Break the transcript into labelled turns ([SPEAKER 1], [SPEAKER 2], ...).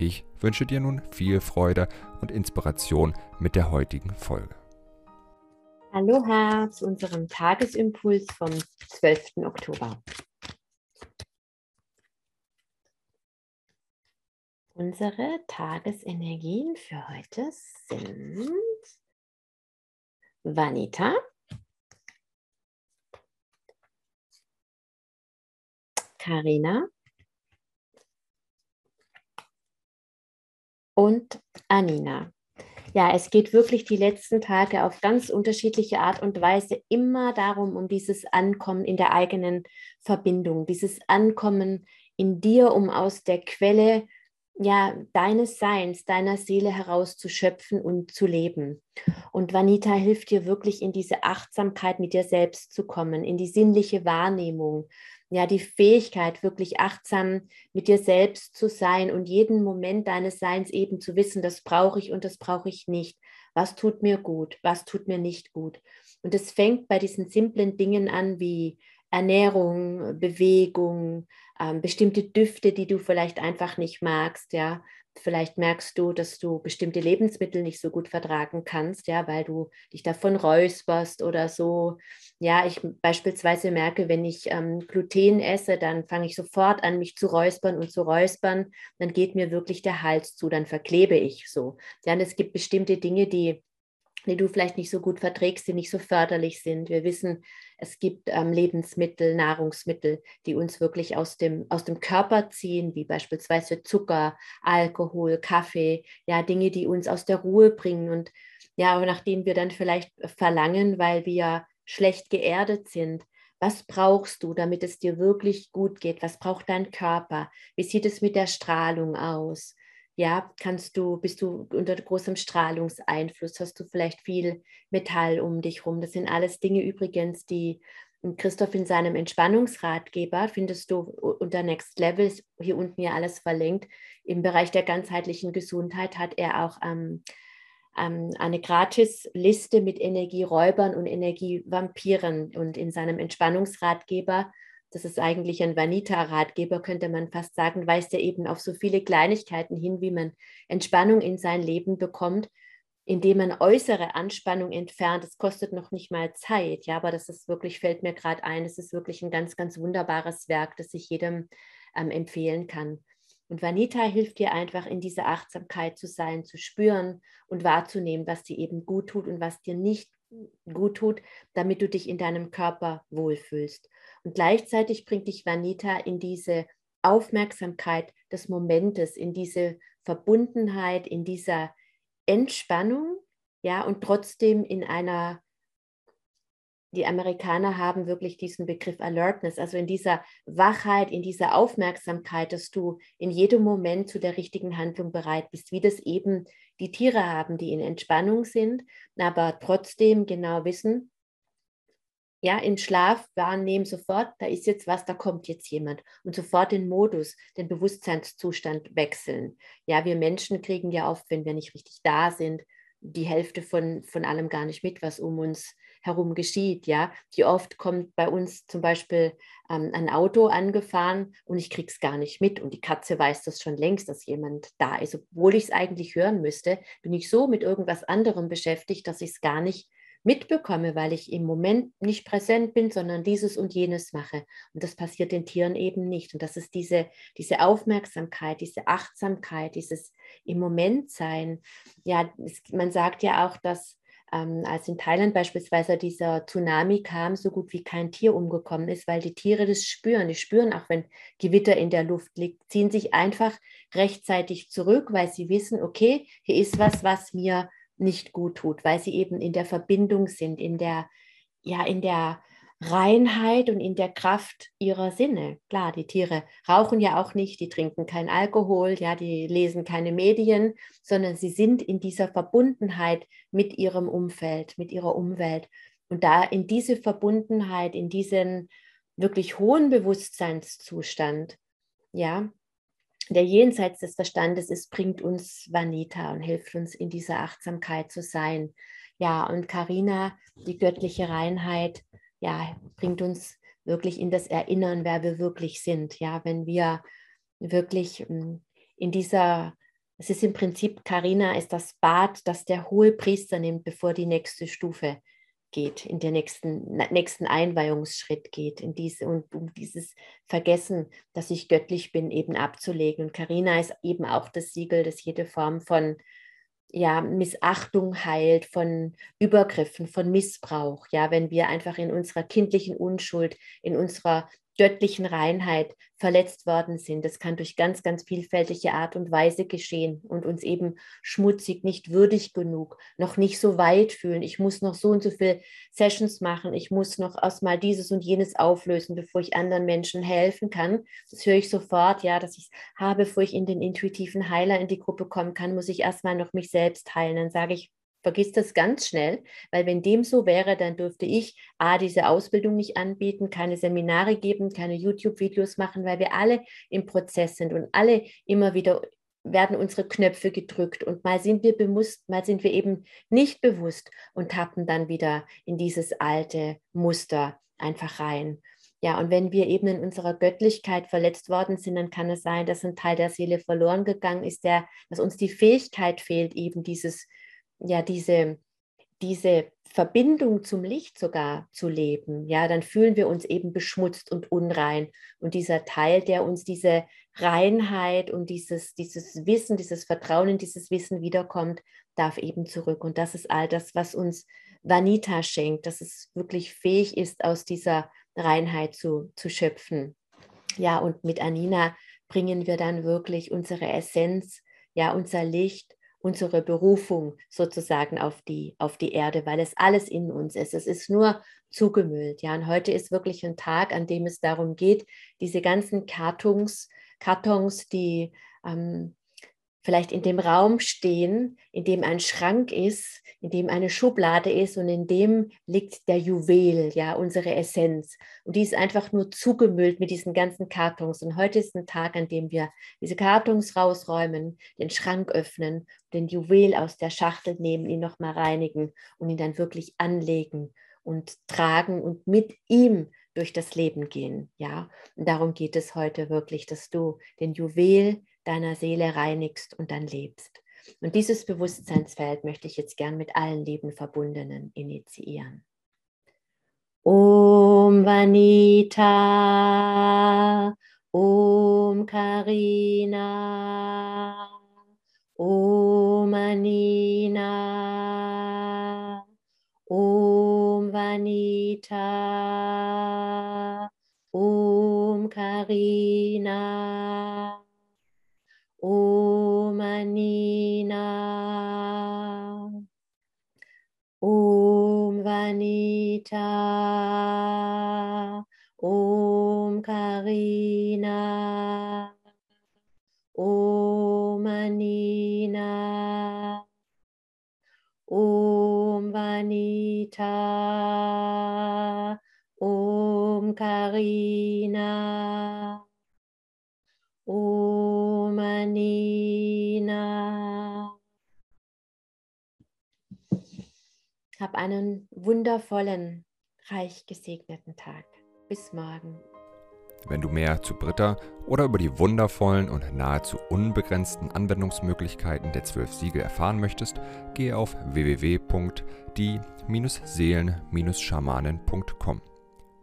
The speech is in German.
[SPEAKER 1] Ich wünsche dir nun viel Freude und Inspiration mit der heutigen Folge.
[SPEAKER 2] Aloha zu unserem Tagesimpuls vom 12. Oktober. Unsere Tagesenergien für heute sind Vanita, Karina und Anina. Ja, es geht wirklich die letzten Tage auf ganz unterschiedliche Art und Weise immer darum, um dieses Ankommen in der eigenen Verbindung, dieses Ankommen in dir, um aus der Quelle ja, deines Seins, deiner Seele herauszuschöpfen und zu leben. Und Vanita hilft dir wirklich in diese Achtsamkeit mit dir selbst zu kommen, in die sinnliche Wahrnehmung, ja, die Fähigkeit, wirklich achtsam mit dir selbst zu sein und jeden Moment deines Seins eben zu wissen, das brauche ich und das brauche ich nicht. Was tut mir gut, was tut mir nicht gut. Und es fängt bei diesen simplen Dingen an wie Ernährung, Bewegung, ähm, bestimmte Düfte, die du vielleicht einfach nicht magst, ja, Vielleicht merkst du, dass du bestimmte Lebensmittel nicht so gut vertragen kannst, ja, weil du dich davon räusperst oder so. Ja, ich beispielsweise merke, wenn ich ähm, Gluten esse, dann fange ich sofort an, mich zu räuspern und zu räuspern. Dann geht mir wirklich der Hals zu, dann verklebe ich so. Ja, und es gibt bestimmte Dinge, die die du vielleicht nicht so gut verträgst, die nicht so förderlich sind. Wir wissen, es gibt ähm, Lebensmittel, Nahrungsmittel, die uns wirklich aus dem, aus dem Körper ziehen, wie beispielsweise Zucker, Alkohol, Kaffee, ja, Dinge, die uns aus der Ruhe bringen und ja, aber nachdem wir dann vielleicht verlangen, weil wir schlecht geerdet sind. Was brauchst du, damit es dir wirklich gut geht? Was braucht dein Körper? Wie sieht es mit der Strahlung aus? Ja, kannst du, bist du unter großem Strahlungseinfluss, hast du vielleicht viel Metall um dich rum. Das sind alles Dinge übrigens, die Christoph in seinem Entspannungsratgeber findest du unter Next Level, hier unten ja alles verlinkt. Im Bereich der ganzheitlichen Gesundheit hat er auch ähm, ähm, eine Gratisliste mit Energieräubern und Energievampiren. Und in seinem Entspannungsratgeber das ist eigentlich ein Vanita-Ratgeber, könnte man fast sagen, weist er eben auf so viele Kleinigkeiten hin, wie man Entspannung in sein Leben bekommt, indem man äußere Anspannung entfernt. Das kostet noch nicht mal Zeit, ja, aber das ist wirklich, fällt mir gerade ein, es ist wirklich ein ganz, ganz wunderbares Werk, das ich jedem ähm, empfehlen kann. Und Vanita hilft dir einfach in dieser Achtsamkeit zu sein, zu spüren und wahrzunehmen, was dir eben gut tut und was dir nicht gut tut, damit du dich in deinem Körper wohlfühlst. Und gleichzeitig bringt dich Vanita in diese Aufmerksamkeit des Momentes, in diese Verbundenheit, in dieser Entspannung, ja, und trotzdem in einer die Amerikaner haben wirklich diesen Begriff Alertness, also in dieser Wachheit, in dieser Aufmerksamkeit, dass du in jedem Moment zu der richtigen Handlung bereit bist, wie das eben die Tiere haben, die in Entspannung sind, aber trotzdem genau wissen, ja, im Schlaf wahrnehmen sofort, da ist jetzt was, da kommt jetzt jemand und sofort den Modus, den Bewusstseinszustand wechseln. Ja, wir Menschen kriegen ja oft, wenn wir nicht richtig da sind, die Hälfte von, von allem gar nicht mit, was um uns herum geschieht. Ja, wie oft kommt bei uns zum Beispiel ähm, ein Auto angefahren und ich kriege es gar nicht mit und die Katze weiß das schon längst, dass jemand da ist, obwohl ich es eigentlich hören müsste, bin ich so mit irgendwas anderem beschäftigt, dass ich es gar nicht mitbekomme, weil ich im Moment nicht präsent bin, sondern dieses und jenes mache. Und das passiert den Tieren eben nicht. Und das ist diese, diese Aufmerksamkeit, diese Achtsamkeit, dieses im Moment sein. Ja, es, man sagt ja auch, dass ähm, als in Thailand beispielsweise dieser Tsunami kam, so gut wie kein Tier umgekommen ist, weil die Tiere das spüren. Die spüren auch, wenn Gewitter in der Luft liegt, ziehen sich einfach rechtzeitig zurück, weil sie wissen, okay, hier ist was, was mir nicht gut tut, weil sie eben in der Verbindung sind, in der, ja, in der Reinheit und in der Kraft ihrer Sinne. Klar, die Tiere rauchen ja auch nicht, die trinken keinen Alkohol, ja, die lesen keine Medien, sondern sie sind in dieser Verbundenheit mit ihrem Umfeld, mit ihrer Umwelt. Und da in diese Verbundenheit, in diesen wirklich hohen Bewusstseinszustand, ja, der jenseits des Verstandes ist, bringt uns Vanita und hilft uns in dieser Achtsamkeit zu sein. Ja, und Karina, die göttliche Reinheit, ja, bringt uns wirklich in das Erinnern, wer wir wirklich sind. Ja, wenn wir wirklich hm, in dieser, es ist im Prinzip, Karina ist das Bad, das der hohe Priester nimmt, bevor die nächste Stufe geht, in den nächsten, nächsten Einweihungsschritt geht, in diese, und um dieses Vergessen, dass ich göttlich bin, eben abzulegen. Und Karina ist eben auch das Siegel, das jede Form von ja, Missachtung heilt, von Übergriffen, von Missbrauch. Ja, wenn wir einfach in unserer kindlichen Unschuld, in unserer göttlichen Reinheit verletzt worden sind. Das kann durch ganz, ganz vielfältige Art und Weise geschehen und uns eben schmutzig, nicht würdig genug, noch nicht so weit fühlen. Ich muss noch so und so viele Sessions machen. Ich muss noch erstmal dieses und jenes auflösen, bevor ich anderen Menschen helfen kann. Das höre ich sofort, ja, dass ich es habe, bevor ich in den intuitiven Heiler in die Gruppe kommen kann, muss ich erstmal noch mich selbst heilen. Dann sage ich, vergiss das ganz schnell, weil wenn dem so wäre, dann dürfte ich A, diese Ausbildung nicht anbieten, keine Seminare geben, keine YouTube-Videos machen, weil wir alle im Prozess sind und alle immer wieder werden unsere Knöpfe gedrückt und mal sind wir bewusst, mal sind wir eben nicht bewusst und tappen dann wieder in dieses alte Muster einfach rein. Ja, und wenn wir eben in unserer Göttlichkeit verletzt worden sind, dann kann es sein, dass ein Teil der Seele verloren gegangen ist, der, dass uns die Fähigkeit fehlt, eben dieses ja diese, diese Verbindung zum Licht sogar zu leben, ja, dann fühlen wir uns eben beschmutzt und unrein. Und dieser Teil, der uns diese Reinheit und dieses, dieses Wissen, dieses Vertrauen in dieses Wissen wiederkommt, darf eben zurück. Und das ist all das, was uns Vanita schenkt, dass es wirklich fähig ist, aus dieser Reinheit zu, zu schöpfen. Ja, und mit Anina bringen wir dann wirklich unsere Essenz, ja, unser Licht, unsere Berufung sozusagen auf die, auf die Erde, weil es alles in uns ist. Es ist nur zugemüllt. Ja, und heute ist wirklich ein Tag, an dem es darum geht, diese ganzen Kartons, Kartons, die ähm, vielleicht in dem Raum stehen, in dem ein Schrank ist, in dem eine Schublade ist und in dem liegt der Juwel, ja, unsere Essenz. Und die ist einfach nur zugemüllt mit diesen ganzen Kartons. Und heute ist ein Tag, an dem wir diese Kartons rausräumen, den Schrank öffnen, den Juwel aus der Schachtel nehmen, ihn nochmal reinigen und ihn dann wirklich anlegen und tragen und mit ihm durch das Leben gehen, ja. Und darum geht es heute wirklich, dass du den Juwel deiner Seele reinigst und dann lebst. Und dieses Bewusstseinsfeld möchte ich jetzt gern mit allen lieben Verbundenen initiieren. Om Vanita, Om Karina, Om Anina, Om Vanita, Om Karina. Om Anina. Om Vanita. Om Karina. Om Anina. Om Vanita. Om Karina. Om. Hab einen wundervollen, reich gesegneten Tag. Bis morgen.
[SPEAKER 1] Wenn du mehr zu Britta oder über die wundervollen und nahezu unbegrenzten Anwendungsmöglichkeiten der zwölf Siegel erfahren möchtest, gehe auf www.die-seelen-schamanen.com.